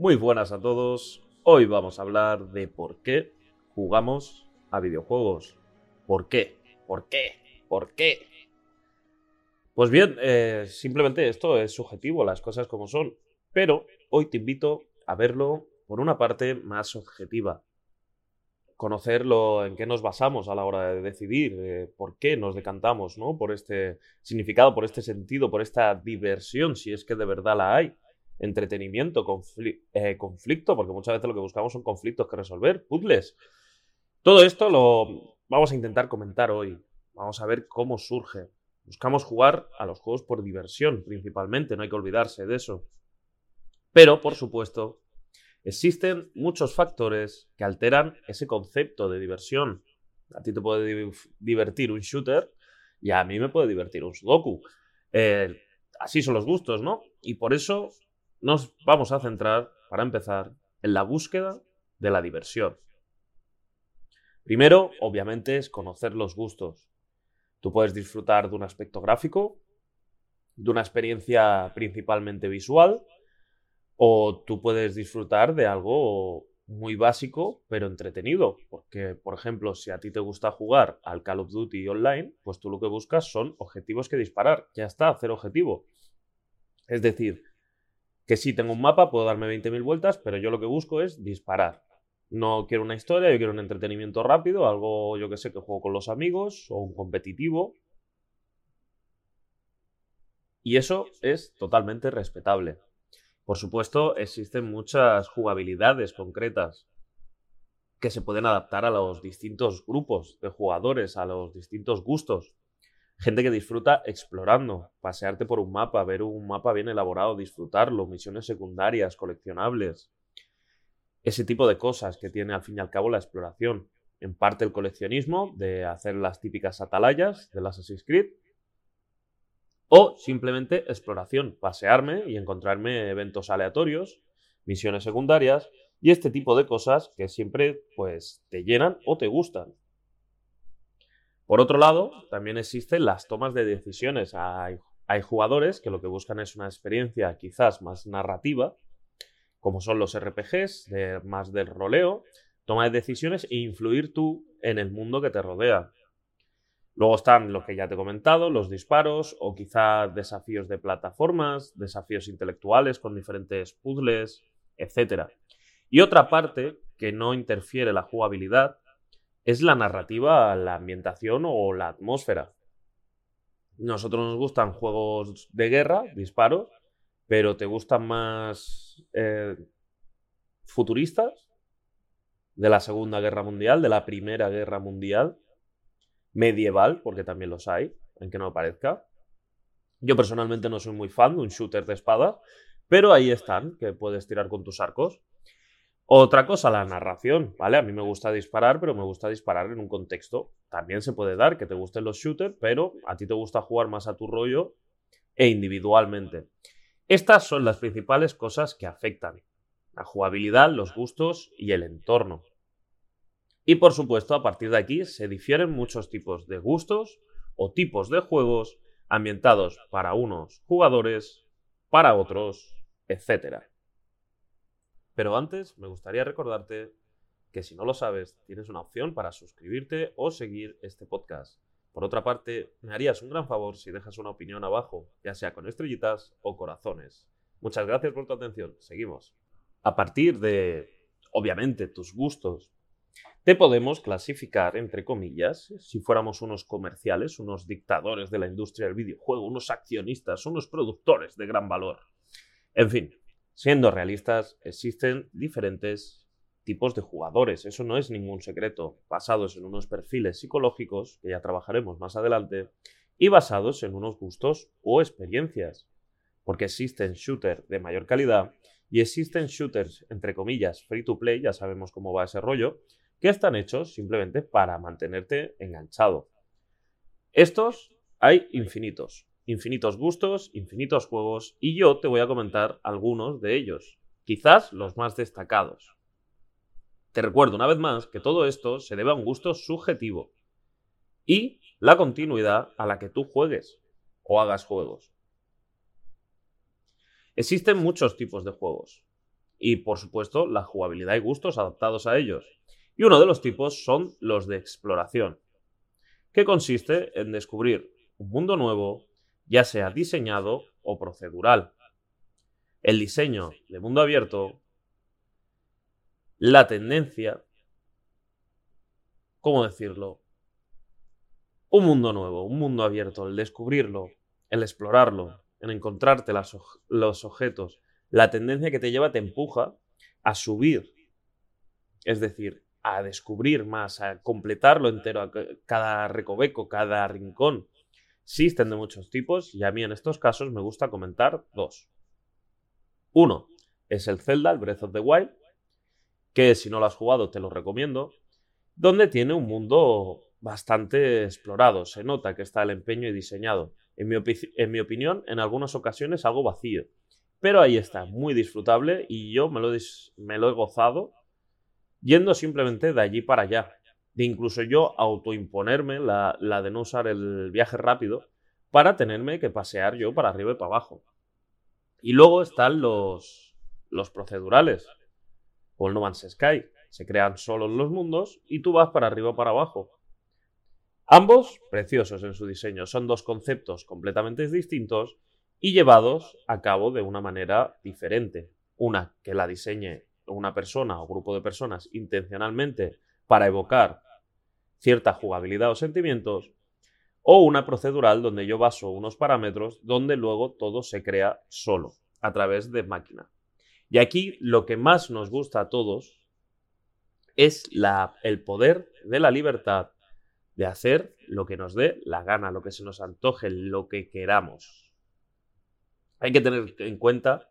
Muy buenas a todos. Hoy vamos a hablar de por qué jugamos a videojuegos. ¿Por qué? ¿Por qué? ¿Por qué? Pues bien, eh, simplemente esto es subjetivo, las cosas como son. Pero hoy te invito a verlo por una parte más objetiva. Conocerlo en qué nos basamos a la hora de decidir, eh, por qué nos decantamos, ¿no? Por este significado, por este sentido, por esta diversión, si es que de verdad la hay entretenimiento, eh, conflicto, porque muchas veces lo que buscamos son conflictos que resolver, puzzles. Todo esto lo vamos a intentar comentar hoy. Vamos a ver cómo surge. Buscamos jugar a los juegos por diversión, principalmente, no hay que olvidarse de eso. Pero, por supuesto, existen muchos factores que alteran ese concepto de diversión. A ti te puede divertir un shooter y a mí me puede divertir un sudoku. Eh, así son los gustos, ¿no? Y por eso nos vamos a centrar, para empezar, en la búsqueda de la diversión. Primero, obviamente, es conocer los gustos. Tú puedes disfrutar de un aspecto gráfico, de una experiencia principalmente visual, o tú puedes disfrutar de algo muy básico, pero entretenido. Porque, por ejemplo, si a ti te gusta jugar al Call of Duty online, pues tú lo que buscas son objetivos que disparar. Ya está, hacer objetivo. Es decir, que sí tengo un mapa, puedo darme 20.000 vueltas, pero yo lo que busco es disparar. No quiero una historia, yo quiero un entretenimiento rápido, algo yo que sé que juego con los amigos o un competitivo. Y eso es totalmente respetable. Por supuesto, existen muchas jugabilidades concretas que se pueden adaptar a los distintos grupos de jugadores, a los distintos gustos. Gente que disfruta explorando, pasearte por un mapa, ver un mapa bien elaborado, disfrutarlo, misiones secundarias, coleccionables. Ese tipo de cosas que tiene al fin y al cabo la exploración. En parte el coleccionismo, de hacer las típicas atalayas del Assassin's Creed. O simplemente exploración, pasearme y encontrarme eventos aleatorios, misiones secundarias y este tipo de cosas que siempre pues te llenan o te gustan. Por otro lado, también existen las tomas de decisiones. Hay, jugadores que lo que buscan es una experiencia quizás más narrativa, como son los RPGs, más del roleo, toma de decisiones e influir tú en el mundo que te rodea. Luego están lo que ya te he comentado, los disparos o quizá desafíos de plataformas, desafíos intelectuales con diferentes puzzles, etc. Y otra parte que no interfiere la jugabilidad es la narrativa, la ambientación o la atmósfera. Nosotros nos gustan juegos de guerra, disparos, pero ¿te gustan más eh, futuristas? De la Segunda Guerra Mundial, de la Primera Guerra Mundial, medieval, porque también los hay, en que no parezca. Yo personalmente no soy muy fan de un shooter de espada, pero ahí están, que puedes tirar con tus arcos. Otra cosa, la narración, ¿vale? A mí me gusta disparar, pero me gusta disparar en un contexto. También se puede dar que te gusten los shooters, pero a ti te gusta jugar más a tu rollo e individualmente. Estas son las principales cosas que afectan la jugabilidad, los gustos y el entorno. Y por supuesto, a partir de aquí se difieren muchos tipos de gustos o tipos de juegos ambientados para unos jugadores, para otros, etc. Pero antes me gustaría recordarte que si no lo sabes, tienes una opción para suscribirte o seguir este podcast. Por otra parte, me harías un gran favor si dejas una opinión abajo, ya sea con estrellitas o corazones. Muchas gracias por tu atención. Seguimos. A partir de, obviamente, tus gustos, te podemos clasificar, entre comillas, si fuéramos unos comerciales, unos dictadores de la industria del videojuego, unos accionistas, unos productores de gran valor. En fin, Siendo realistas, existen diferentes tipos de jugadores, eso no es ningún secreto, basados en unos perfiles psicológicos, que ya trabajaremos más adelante, y basados en unos gustos o experiencias. porque existen shooters de mayor calidad y existen shooters, entre comillas, free to play, ya sabemos cómo va ese rollo, que están hechos simplemente para mantenerte enganchado. Estos hay infinitos, infinitos gustos, infinitos juegos, y yo te voy a comentar algunos de ellos, quizás los más destacados. Te recuerdo una vez más que todo esto se debe a un gusto subjetivo y la continuidad a la que tú juegues o hagas juegos. Existen muchos tipos de juegos y por supuesto la jugabilidad y gustos adaptados a ellos. Y uno de los tipos son los de exploración, que consiste en descubrir un mundo nuevo, ya sea diseñado o procedural. El diseño de mundo abierto, la tendencia, ¿cómo decirlo? Un mundo nuevo, un mundo abierto, el descubrirlo, el explorarlo, en encontrarte los objetos, la tendencia que te lleva te empuja a subir. Es decir, a descubrir más, a completarlo entero, cada recoveco, cada rincón. Existen de muchos tipos y a mí en estos casos me gusta comentar dos. Uno es el Zelda, el Breath of the Wild, que si no lo has jugado te lo recomiendo, donde tiene un mundo bastante explorado, se nota que está el empeño y diseñado. En mi, opinión, en algunas ocasiones algo vacío. Pero ahí está, muy disfrutable y yo me lo he gozado yendo simplemente de allí para allá. De incluso yo autoimponerme la, la de no usar el viaje rápido para tenerme que pasear yo para arriba y para abajo. Y luego están los, los procedurales, o el No Man's Sky. Se crean solos los mundos y tú vas para arriba o para abajo. Ambos preciosos en su diseño, son dos conceptos completamente distintos y llevados a cabo de una manera diferente. Una que la diseñe una persona o grupo de personas intencionalmente para evocar cierta jugabilidad o sentimientos, o una procedural donde yo baso unos parámetros donde luego todo se crea solo, a través de máquina. Y aquí lo que más nos gusta a todos es la, el poder de la libertad de hacer lo que nos dé la gana, lo que se nos antoje, lo que queramos. Hay que tener en cuenta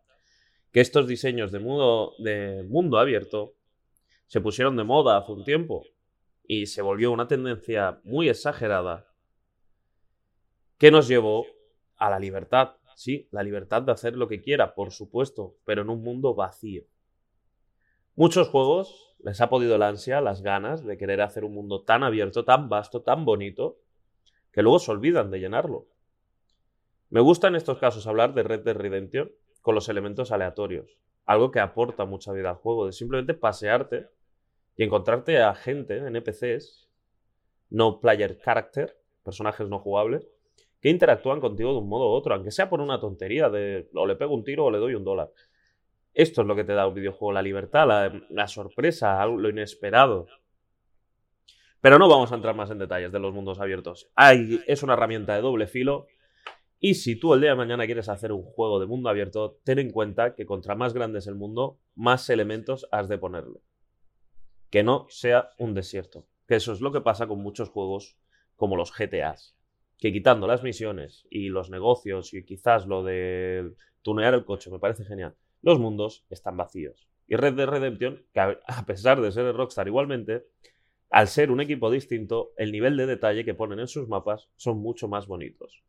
que estos diseños de mundo, de mundo abierto se pusieron de moda hace un tiempo y se volvió una tendencia muy exagerada que nos llevó a la libertad. Sí, la libertad de hacer lo que quiera, por supuesto, pero en un mundo vacío. Muchos juegos les ha podido la ansia, las ganas de querer hacer un mundo tan abierto, tan vasto, tan bonito, que luego se olvidan de llenarlo. Me gusta en estos casos hablar de Red Dead Redemption, con los elementos aleatorios. Algo que aporta mucha vida al juego, de simplemente pasearte y encontrarte a gente, NPCs, no player character, personajes no jugables, que interactúan contigo de un modo u otro, aunque sea por una tontería de o le pego un tiro o le doy un dólar. Esto es lo que te da un videojuego, la libertad, la, sorpresa, lo inesperado. Pero no vamos a entrar más en detalles de los mundos abiertos. es una herramienta de doble filo y si tú el día de mañana quieres hacer un juego de mundo abierto, ten en cuenta que contra más grande es el mundo, más elementos has de ponerle. Que no sea un desierto. Que eso es lo que pasa con muchos juegos como los GTAs. Que quitando las misiones y los negocios y quizás lo de tunear el coche, me parece genial, los mundos están vacíos. Y Red Dead Redemption, que a pesar de ser el Rockstar igualmente, al ser un equipo distinto, el nivel de detalle que ponen en sus mapas son mucho más bonitos.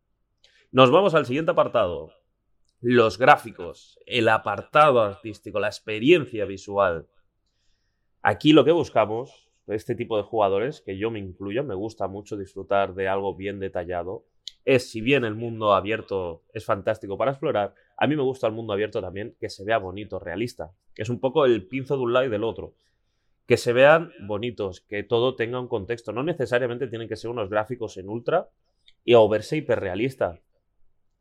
Nos vamos al siguiente apartado. Los gráficos, el apartado artístico, la experiencia visual. Aquí lo que buscamos, este tipo de jugadores, que yo me incluyo, me gusta mucho disfrutar de algo bien detallado, es si bien el mundo abierto es fantástico para explorar, a mí me gusta el mundo abierto también que se vea bonito, realista, que es un poco el pinzo de un lado y del otro. Que se vean bonitos, que todo tenga un contexto. No necesariamente tienen que ser unos gráficos en ultra y o verse hiperrealista.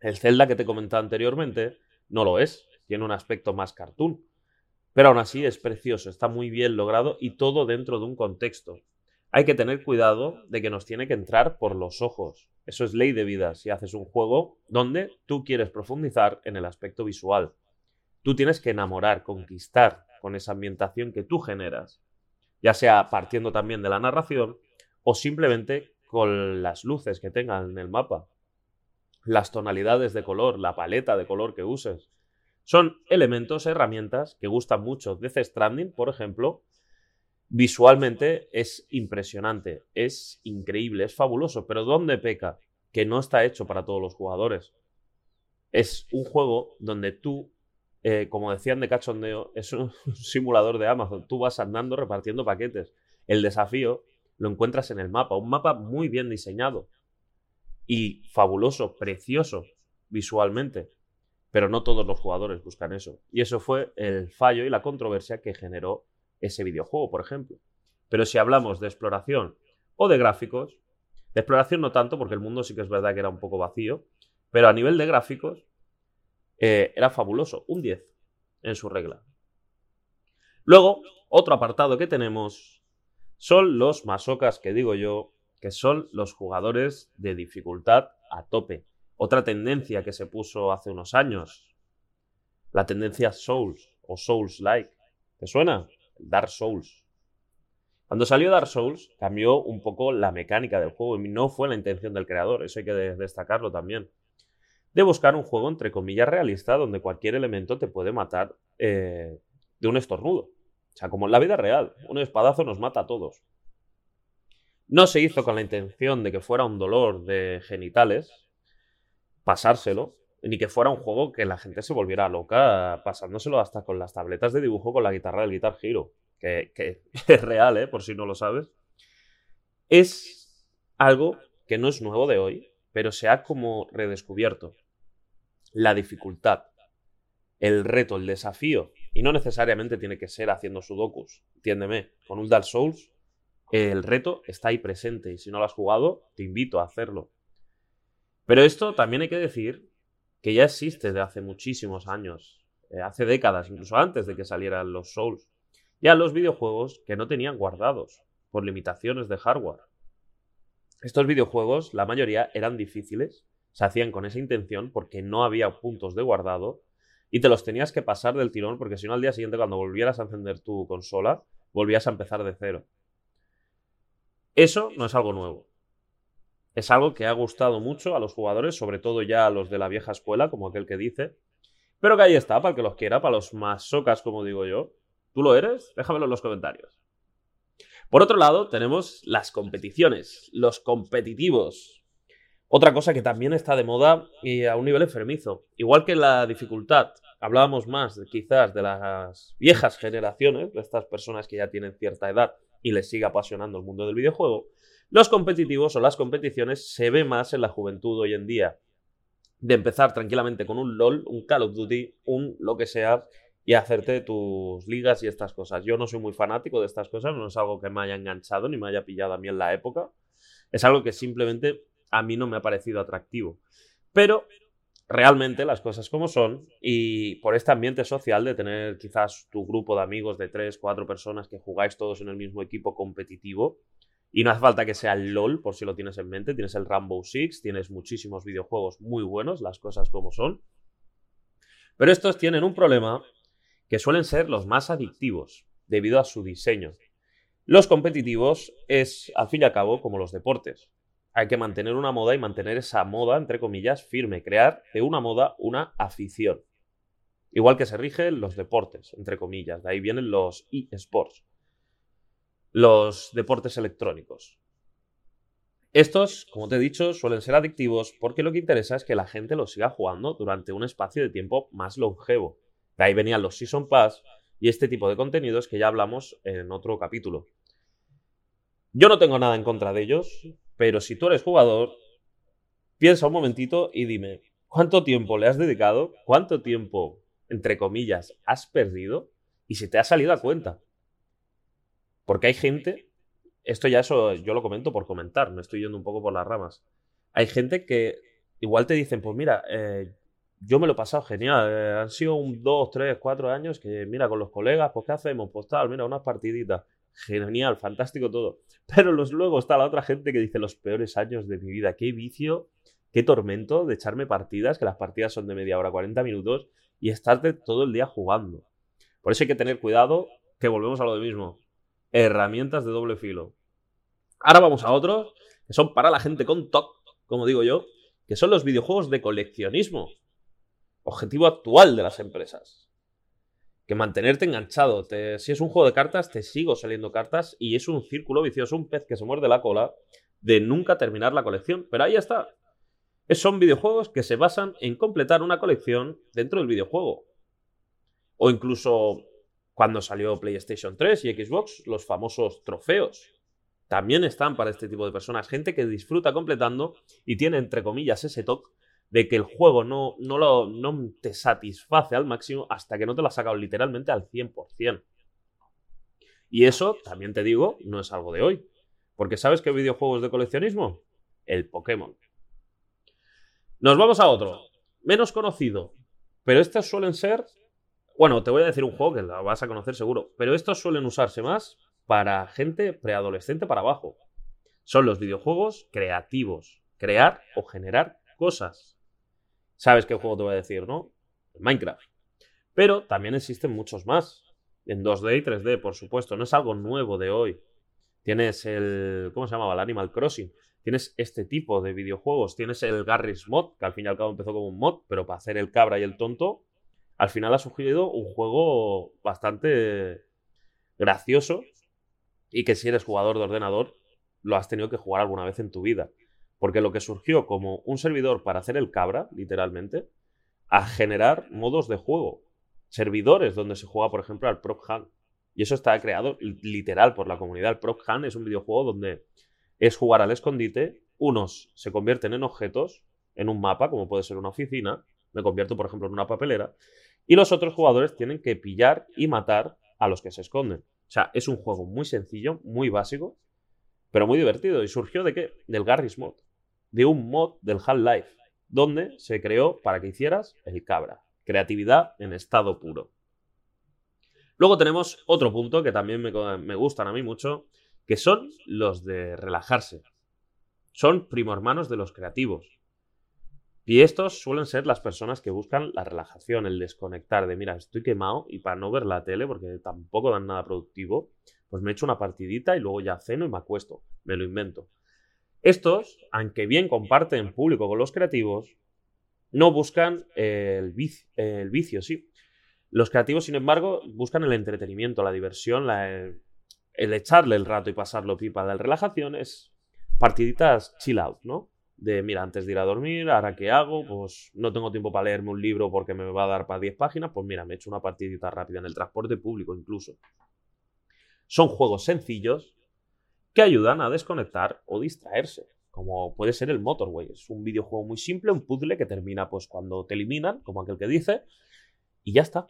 El Zelda que te comentaba anteriormente no lo es, tiene un aspecto más cartoon. Pero aún así es precioso, está muy bien logrado y todo dentro de un contexto. Hay que tener cuidado de que nos tiene que entrar por los ojos. Eso es ley de vida si haces un juego donde tú quieres profundizar en el aspecto visual. Tú tienes que enamorar, conquistar con esa ambientación que tú generas, ya sea partiendo también de la narración o simplemente con las luces que tengan en el mapa. las tonalidades de color, la paleta de color que uses. Son elementos, herramientas que gustan mucho. Death Stranding, por ejemplo, visualmente es impresionante, es increíble, es fabuloso, pero ¿dónde peca? Que no está hecho para todos los jugadores. Es un juego donde tú, eh, como decían de cachondeo, es un simulador de Amazon. Tú vas andando repartiendo paquetes. El desafío lo encuentras en el mapa, un mapa muy bien diseñado y fabuloso, precioso visualmente. Pero no todos los jugadores buscan eso. Y eso fue el fallo y la controversia que generó ese videojuego, por ejemplo. Pero si hablamos de exploración o de gráficos, de exploración no tanto, porque el mundo sí que es verdad que era un poco vacío, pero a nivel de gráficos eh, era fabuloso, un 10 en su regla. Luego, otro apartado que tenemos son los masocas que digo yo, que son los jugadores de dificultad a tope. Otra tendencia que se puso hace unos años, la tendencia Souls o Souls-like. ¿Te suena? Dark Souls. Cuando salió Dark Souls cambió un poco la mecánica del juego y no fue la intención del creador, eso hay que destacarlo también. De buscar un juego entre comillas realista donde cualquier elemento te puede matar eh, de un estornudo. O sea, como en la vida real, un espadazo nos mata a todos. No se hizo con la intención de que fuera un dolor de genitales, pasárselo, ni que fuera un juego que la gente se volviera loca pasándoselo hasta con las tabletas de dibujo con la guitarra del Guitar Hero, que, que es real, ¿eh? por si no lo sabes. Es algo que no es nuevo de hoy, pero se ha como redescubierto. La dificultad, el reto, el desafío, y no necesariamente tiene que ser haciendo sudokus, entiéndeme, con un Dark Souls el reto está ahí presente y si no lo has jugado, te invito a hacerlo. Pero esto también hay que decir que ya existe desde hace muchísimos años, eh, hace décadas, incluso antes de que salieran los Souls. Ya los videojuegos que no tenían guardados por limitaciones de hardware. Estos videojuegos, la mayoría, eran difíciles, se hacían con esa intención porque no había puntos de guardado y te los tenías que pasar del tirón porque si no al día siguiente cuando volvieras a encender tu consola, volvías a empezar de cero. Eso no es algo nuevo es algo que ha gustado mucho a los jugadores, sobre todo ya a los de la vieja escuela, como aquel que dice. Pero que ahí está, para el que los quiera, para los más socas, como digo yo. ¿Tú lo eres? Déjamelo en los comentarios. Por otro lado, tenemos las competiciones, los competitivos. Otra cosa que también está de moda y a un nivel enfermizo. Igual que la dificultad, hablábamos más quizás de las viejas generaciones, de estas personas que ya tienen cierta edad y les sigue apasionando el mundo del videojuego. Los competitivos o las competiciones se ve más en la juventud hoy en día. De empezar tranquilamente con un LOL, un Call of Duty, un lo que sea, y hacerte tus ligas y estas cosas. Yo no soy muy fanático de estas cosas, no es algo que me haya enganchado ni me haya pillado a mí en la época. Es algo que simplemente a mí no me ha parecido atractivo. Pero realmente las cosas como son y por este ambiente social de tener quizás tu grupo de amigos de tres, cuatro personas que jugáis todos en el mismo equipo competitivo, y no hace falta que sea el LOL, por si lo tienes en mente. Tienes el Rainbow Six, tienes muchísimos videojuegos muy buenos, las cosas como son. Pero estos tienen un problema que suelen ser los más adictivos, debido a su diseño. Los competitivos es, al fin y al cabo, como los deportes. Hay que mantener una moda y mantener esa moda, entre comillas, firme. Crear de una moda una afición. Igual que se rigen los deportes, entre comillas. De ahí vienen los eSports los deportes electrónicos. Estos, como te he dicho, suelen ser adictivos porque lo que interesa es que la gente los siga jugando durante un espacio de tiempo más longevo. De ahí venían los Season Pass y este tipo de contenidos que ya hablamos en otro capítulo. Yo no tengo nada en contra de ellos, pero si tú eres jugador, piensa un momentito y dime, ¿cuánto tiempo le has dedicado? ¿Cuánto tiempo, entre comillas, has perdido? Y si te ha salido a cuenta. Porque hay gente, esto ya eso yo lo comento por comentar, me estoy yendo un poco por las ramas. Hay gente que igual te dicen, pues mira, eh, yo me lo he pasado genial, eh, han sido un dos, tres, cuatro años que mira, con los colegas, pues ¿qué hacemos? Pues tal, mira, unas partiditas. Genial, fantástico todo. Pero los, luego está la otra gente que dice los peores años de mi vida. Qué vicio, qué tormento de echarme partidas, que las partidas son de media hora, 40 minutos, y estarte todo el día jugando. Por eso hay que tener cuidado, que volvemos a lo mismo herramientas de doble filo. Ahora vamos a otros, que son para la gente con TOC, como digo yo, que son los videojuegos de coleccionismo. Objetivo actual de las empresas. Que mantenerte enganchado. si es un juego de cartas, te sigo saliendo cartas y es un círculo vicioso, un pez que se muerde la cola de nunca terminar la colección. Pero ahí está. Son videojuegos que se basan en completar una colección dentro del videojuego. O incluso cuando salió PlayStation 3 y Xbox, los famosos trofeos. También están para este tipo de personas. Gente que disfruta completando y tiene, entre comillas, ese toque de que el juego no, no, lo, no te satisface al máximo hasta que no te lo has sacado literalmente al 100%. Y eso, también te digo, no es algo de hoy. Porque ¿sabes qué videojuegos de coleccionismo? El Pokémon. Nos vamos a otro, menos conocido. Pero estos suelen ser... Bueno, te voy a decir un juego que lo vas a conocer seguro. Pero estos suelen usarse más para gente preadolescente para abajo. Son los videojuegos creativos. Crear o generar cosas. ¿Sabes qué juego te voy a decir, no? Minecraft. Pero también existen muchos más. En 2D y 3D, por supuesto. No es algo nuevo de hoy. Tienes el. ¿Cómo se llamaba? El Animal Crossing. Tienes este tipo de videojuegos. Tienes el Garry's Mod, que al fin y al cabo empezó como un mod, pero para hacer el cabra y el tonto, al final ha surgido un juego bastante gracioso y que si eres jugador de ordenador, lo has tenido que jugar alguna vez en tu vida. Porque lo que surgió como un servidor para hacer el cabra, literalmente, a generar modos de juego. Servidores donde se juega, por ejemplo, al Prop Hunt. Y eso está creado literal por la comunidad. El Prop Hunt es un videojuego donde es jugar al escondite. Unos se convierten en objetos en un mapa, como puede ser una oficina. Me convierto, por ejemplo, en una papelera. Y los otros jugadores tienen que pillar y matar a los que se esconden. O sea, es un juego muy sencillo, muy básico, pero muy divertido. ¿Y surgió de qué? Del Garry's Mod de un mod del Half-Life, donde se creó para que hicieras el cabra. Creatividad en estado puro. Luego tenemos otro punto que también me, gustan a mí mucho, que son los de relajarse. Son primo hermanos de los creativos. Y estos suelen ser las personas que buscan la relajación, el desconectar de, mira, estoy quemado y para no ver la tele, porque tampoco dan nada productivo, pues me echo una partidita y luego ya ceno y me acuesto. Me lo invento. Estos, aunque bien comparten público con los creativos, no buscan el vicio, el sí. Los creativos, sin embargo, buscan el entretenimiento, la diversión, el, echarle el rato y pasarlo pipa. La relajación es partiditas chill out, ¿no? De, mira, antes de ir a dormir, ahora qué hago, pues no tengo tiempo para leerme un libro porque me va a dar para 10 páginas, pues mira, me echo una partidita rápida en el transporte público incluso. Son juegos sencillos que ayudan a desconectar o distraerse, como puede ser el Motorway. Es un videojuego muy simple, un puzzle que termina pues cuando te eliminan, como aquel que dice, y ya está.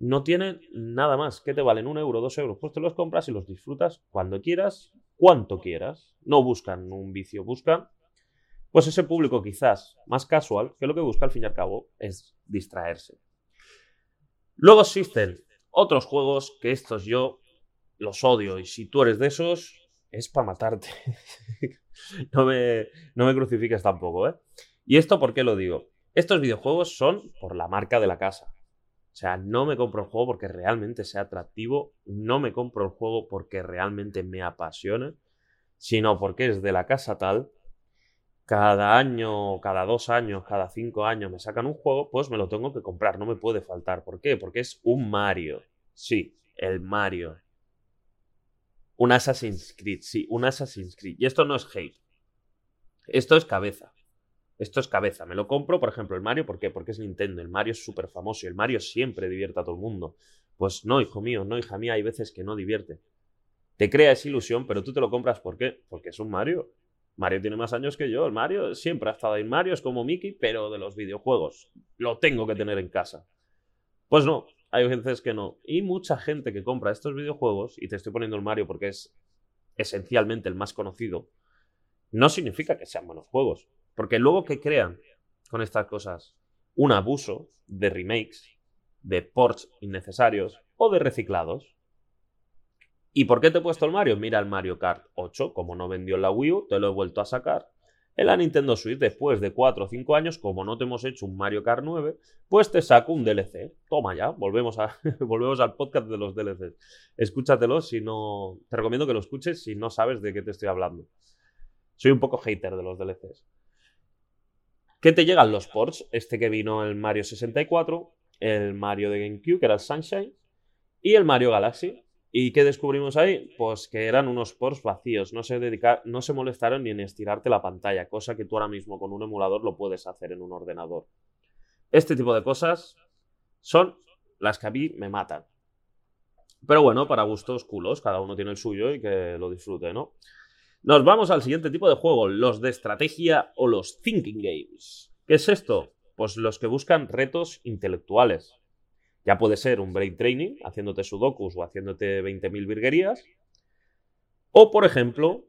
No tienen nada más. ¿Qué te valen? Un euro, dos euros. Pues te los compras y los disfrutas cuando quieras, cuanto quieras. No buscan un vicio, buscan pues ese público quizás más casual, que lo que busca al fin y al cabo es distraerse. Luego existen otros juegos que estos yo los odio y si tú eres de esos, es para matarte. no, me, no me crucifiques tampoco, ¿eh? ¿Y esto por qué lo digo? Estos videojuegos son por la marca de la casa. O sea, no me compro el juego porque realmente sea atractivo, no me compro el juego porque realmente me apasione, sino porque es de la casa tal. Cada año, cada dos años, cada cinco años me sacan un juego, pues me lo tengo que comprar, no me puede faltar. ¿Por qué? Porque es un Mario. Sí, el Mario. Un Assassin's Creed, sí, un Assassin's Creed. Y esto no es hate. Esto es cabeza. Esto es cabeza. Me lo compro, por ejemplo, el Mario. ¿Por qué? Porque es Nintendo. El Mario es súper famoso y el Mario siempre divierte a todo el mundo. Pues no, hijo mío, no, hija mía, hay veces que no divierte. Te crea esa ilusión, pero tú te lo compras ¿por qué? Porque es un Mario. Mario tiene más años que yo. El Mario siempre ha estado ahí. Mario es como Mickey, pero de los videojuegos. Lo tengo que tener en casa. Pues no, hay veces que no. Y mucha gente que compra estos videojuegos, y te estoy poniendo el Mario porque es esencialmente el más conocido, no significa que sean buenos juegos. Porque luego que crean con estas cosas un abuso de remakes, de ports innecesarios o de reciclados. ¿Y por qué te he puesto el Mario? Mira el Mario Kart 8, como no vendió en la Wii U, te lo he vuelto a sacar en la Nintendo Switch, después de 4 o 5 años, como no te hemos hecho un Mario Kart 9, pues te saco un DLC. Toma ya, volvemos, a, volvemos al podcast de los DLCs. Escúchatelo si no. Te recomiendo que lo escuches si no sabes de qué te estoy hablando. Soy un poco hater de los DLCs. Que te llegan los ports, este que vino el Mario 64, el Mario de GameCube, que era el Sunshine, y el Mario Galaxy. ¿Y qué descubrimos ahí? Pues que eran unos ports vacíos, no se, no se molestaron ni en estirarte la pantalla, cosa que tú ahora mismo con un emulador lo puedes hacer en un ordenador. Este tipo de cosas son las que a mí me matan. Pero bueno, para gustos culos, cada uno tiene el suyo y que lo disfrute, ¿no? Nos vamos al siguiente tipo de juego, los de estrategia o los thinking games. ¿Qué es esto? Pues los que buscan retos intelectuales. Ya puede ser un brain training, haciéndote sudokus o haciéndote 20.000 virguerías. O, por ejemplo,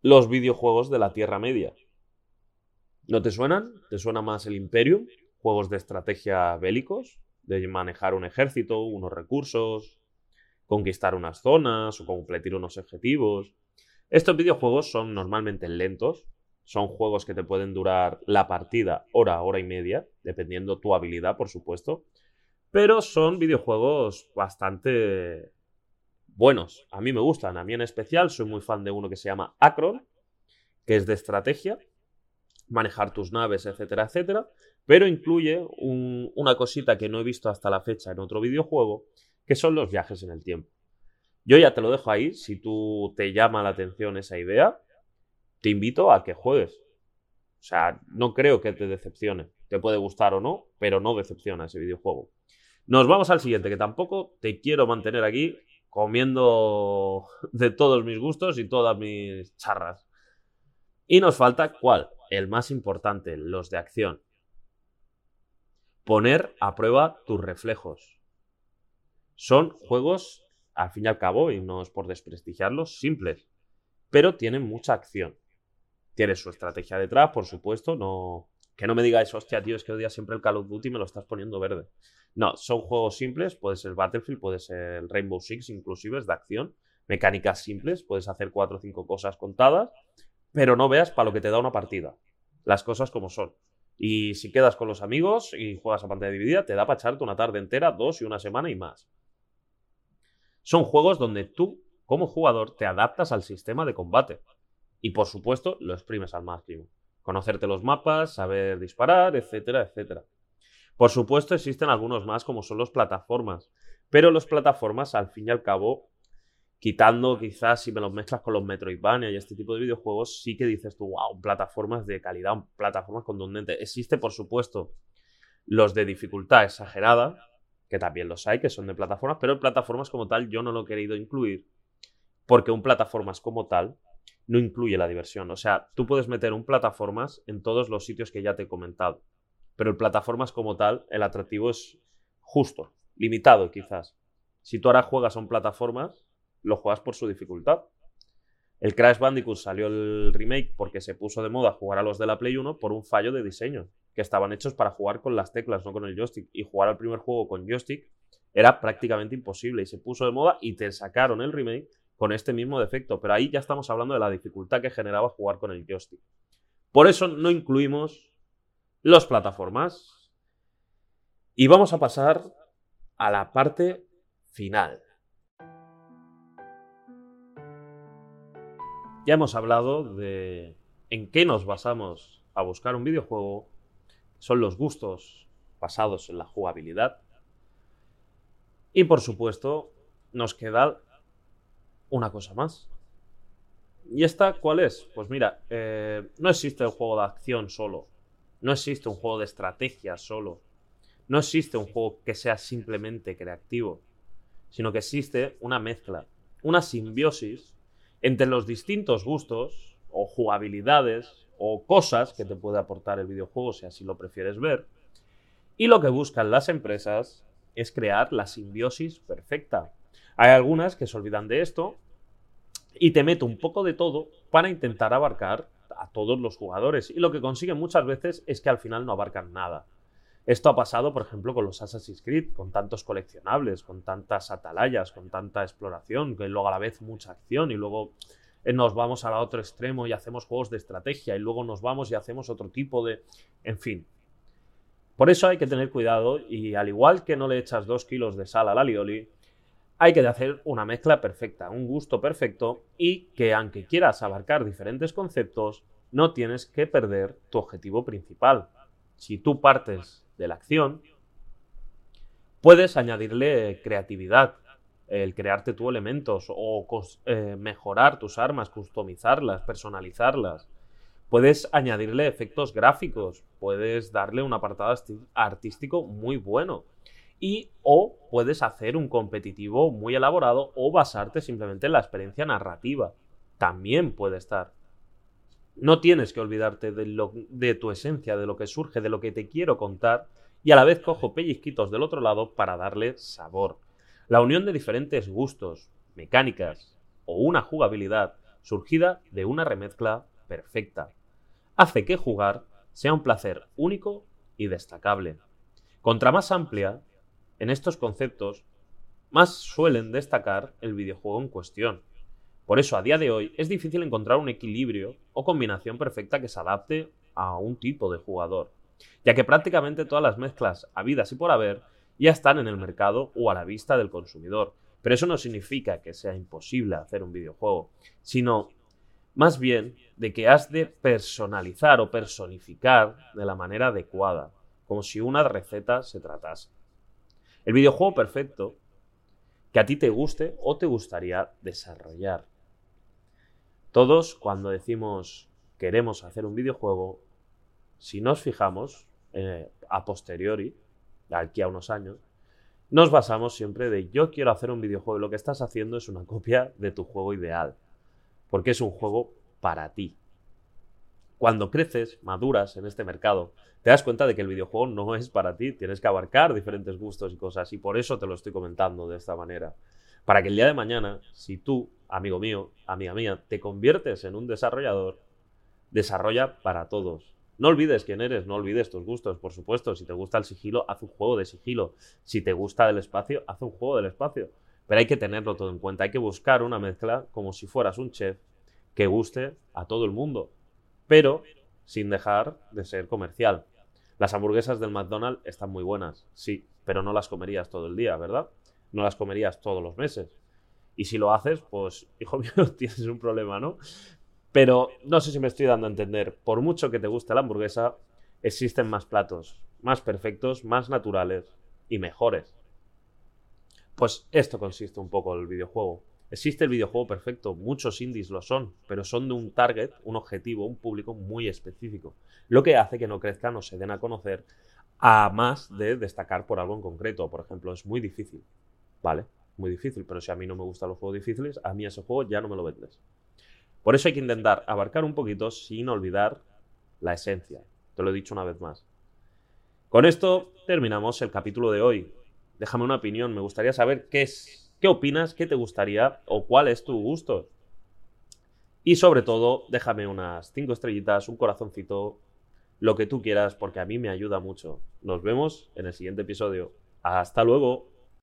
los videojuegos de la Tierra Media. ¿No te suenan? ¿Te suena más el Imperium? Juegos de estrategia bélicos, de manejar un ejército, unos recursos, conquistar unas zonas o completar unos objetivos. Estos videojuegos son normalmente lentos, son juegos que te pueden durar la partida hora, hora y media, dependiendo tu habilidad, por supuesto. Pero son videojuegos bastante buenos. A mí me gustan. A mí en especial soy muy fan de uno que se llama Acron, que es de estrategia, manejar tus naves, etcétera, etcétera. Pero incluye una cosita que no he visto hasta la fecha en otro videojuego, que son los viajes en el tiempo. Yo ya te lo dejo ahí, si tú te llama la atención esa idea, te invito a que juegues. O sea, no creo que te decepcione. Te puede gustar o no, pero no decepciona ese videojuego. Nos vamos al siguiente, que tampoco te quiero mantener aquí comiendo de todos mis gustos y todas mis charras. Y nos falta cuál? El más importante, los de acción. Poner a prueba tus reflejos. Son juegos, al fin y al cabo, y no es por desprestigiarlos, simples, pero tienen mucha acción tiene su estrategia detrás, por supuesto. No, que no me digáis, hostia, tío, es que odia siempre el Call of Duty y me lo estás poniendo verde. No, son juegos simples, puede ser Battlefield, puede ser Rainbow Six, inclusive, es de acción. Mecánicas simples, puedes hacer cuatro o cinco cosas contadas, pero no veas para lo que te da una partida. Las cosas como son. Y si quedas con los amigos y juegas a pantalla dividida, te da para echarte una tarde entera, dos y una semana y más. Son juegos donde tú, como jugador, te adaptas al sistema de combate. Y por supuesto, lo exprimes al máximo. Conocerte los mapas, saber disparar, etcétera, etcétera. Por supuesto, existen algunos más como son los plataformas. Pero los plataformas, al fin y al cabo, quitando quizás si me los mezclas con los Metroidvania y este tipo de videojuegos, sí que dices tú, wow, plataformas de calidad, plataformas contundentes. Existe, por supuesto, los de dificultad exagerada, que también los hay, que son de plataformas, pero plataformas como tal yo no lo he querido incluir, porque un plataformas como tal no incluye la diversión. O sea, tú puedes meter un plataformas en todos los sitios que ya te he comentado. Pero el plataformas como tal, el atractivo es justo, limitado quizás. Si tú ahora juegas a un plataformas, lo juegas por su dificultad. El Crash Bandicoot salió el remake porque se puso de moda jugar a los de la Play 1 por un fallo de diseño, que estaban hechos para jugar con las teclas, no con el joystick. Y jugar al primer juego con joystick era prácticamente imposible y se puso de moda y te sacaron el remake con este mismo defecto, pero ahí ya estamos hablando de la dificultad que generaba jugar con el joystick. Por eso no incluimos las plataformas. Y vamos a pasar a la parte final. Ya hemos hablado de en qué nos basamos a buscar un videojuego. Son los gustos basados en la jugabilidad. Y por supuesto, nos queda una cosa más. ¿Y esta cuál es? Pues mira, eh, no existe un juego de acción solo. No existe un juego de estrategia solo. No existe un juego que sea simplemente creativo. Sino que existe una mezcla, una simbiosis entre los distintos gustos o jugabilidades o cosas que te puede aportar el videojuego si así lo prefieres ver. Y lo que buscan las empresas es crear la simbiosis perfecta hay algunas que se olvidan de esto y te meto un poco de todo para intentar abarcar a todos los jugadores. Y lo que consiguen muchas veces es que al final no abarcan nada. Esto ha pasado, por ejemplo, con los Assassin's Creed, con tantos coleccionables, con tantas atalayas, con tanta exploración, que luego a la vez mucha acción y luego eh, nos vamos al otro extremo y hacemos juegos de estrategia y luego nos vamos y hacemos otro tipo de... En fin. Por eso hay que tener cuidado y al igual que no le echas dos kilos de sal a la lioli, hay que hacer una mezcla perfecta, un gusto perfecto y que aunque quieras abarcar diferentes conceptos, no tienes que perder tu objetivo principal. Si tú partes de la acción, puedes añadirle creatividad, el crearte tú elementos o eh, mejorar tus armas, customizarlas, personalizarlas. Puedes añadirle efectos gráficos, puedes darle un apartado artístico muy bueno. Y o puedes hacer un competitivo muy elaborado o basarte simplemente en la experiencia narrativa. También puede estar. No tienes que olvidarte de, lo, de tu esencia, de lo que surge, de lo que te quiero contar, y a la vez cojo pellizquitos del otro lado para darle sabor. La unión de diferentes gustos, mecánicas o una jugabilidad surgida de una remezcla perfecta hace que jugar sea un placer único y destacable. Contra más amplia, en estos conceptos, más suelen destacar el videojuego en cuestión. Por eso, a día de hoy, es difícil encontrar un equilibrio o combinación perfecta que se adapte a un tipo de jugador, ya que prácticamente todas las mezclas habidas y por haber ya están en el mercado o a la vista del consumidor. Pero eso no significa que sea imposible hacer un videojuego, sino más bien de que has de personalizar o personificar de la manera adecuada, como si una receta se tratase. El videojuego perfecto que a ti te guste o te gustaría desarrollar. Todos cuando decimos queremos hacer un videojuego, si nos fijamos eh, a posteriori, aquí a unos años, nos basamos siempre de yo quiero hacer un videojuego lo que estás haciendo es una copia de tu juego ideal, porque es un juego para ti. Cuando creces, maduras en este mercado, te das cuenta de que el videojuego no es para ti, tienes que abarcar diferentes gustos y cosas, y por eso te lo estoy comentando de esta manera. Para que el día de mañana, si tú, amigo mío, amiga mía, te conviertes en un desarrollador, desarrolla para todos. No olvides quién eres, no olvides tus gustos, por supuesto. Si te gusta el sigilo, haz un juego de sigilo. Si te gusta el espacio, haz un juego del espacio. Pero hay que tenerlo todo en cuenta, hay que buscar una mezcla como si fueras un chef que guste a todo el mundo, pero sin dejar de ser comercial. Las hamburguesas del McDonald's están muy buenas, sí, pero no las comerías todo el día, ¿verdad? No las comerías todos los meses. Y si lo haces, pues, hijo mío, tienes un problema, ¿no? Pero no sé si me estoy dando a entender. Por mucho que te guste la hamburguesa, existen más platos, más perfectos, más naturales y mejores. Pues esto consiste un poco el videojuego. Existe el videojuego perfecto, muchos indies lo son, pero son de un target, un objetivo, un público muy específico, lo que hace que no crezcan o se den a conocer a más de destacar por algo en concreto. Por ejemplo, es muy difícil, ¿vale? Muy difícil, pero si a mí no me gustan los juegos difíciles, a mí ese juego ya no me lo vendes. Por eso hay que intentar abarcar un poquito sin olvidar la esencia. Te lo he dicho una vez más. Con esto terminamos el capítulo de hoy. Déjame una opinión, me gustaría saber qué es, qué opinas, qué te gustaría o cuál es tu gusto. Y sobre todo, déjame unas cinco estrellitas, un corazoncito, lo que tú quieras, porque a mí me ayuda mucho. Nos vemos en el siguiente episodio. Hasta luego.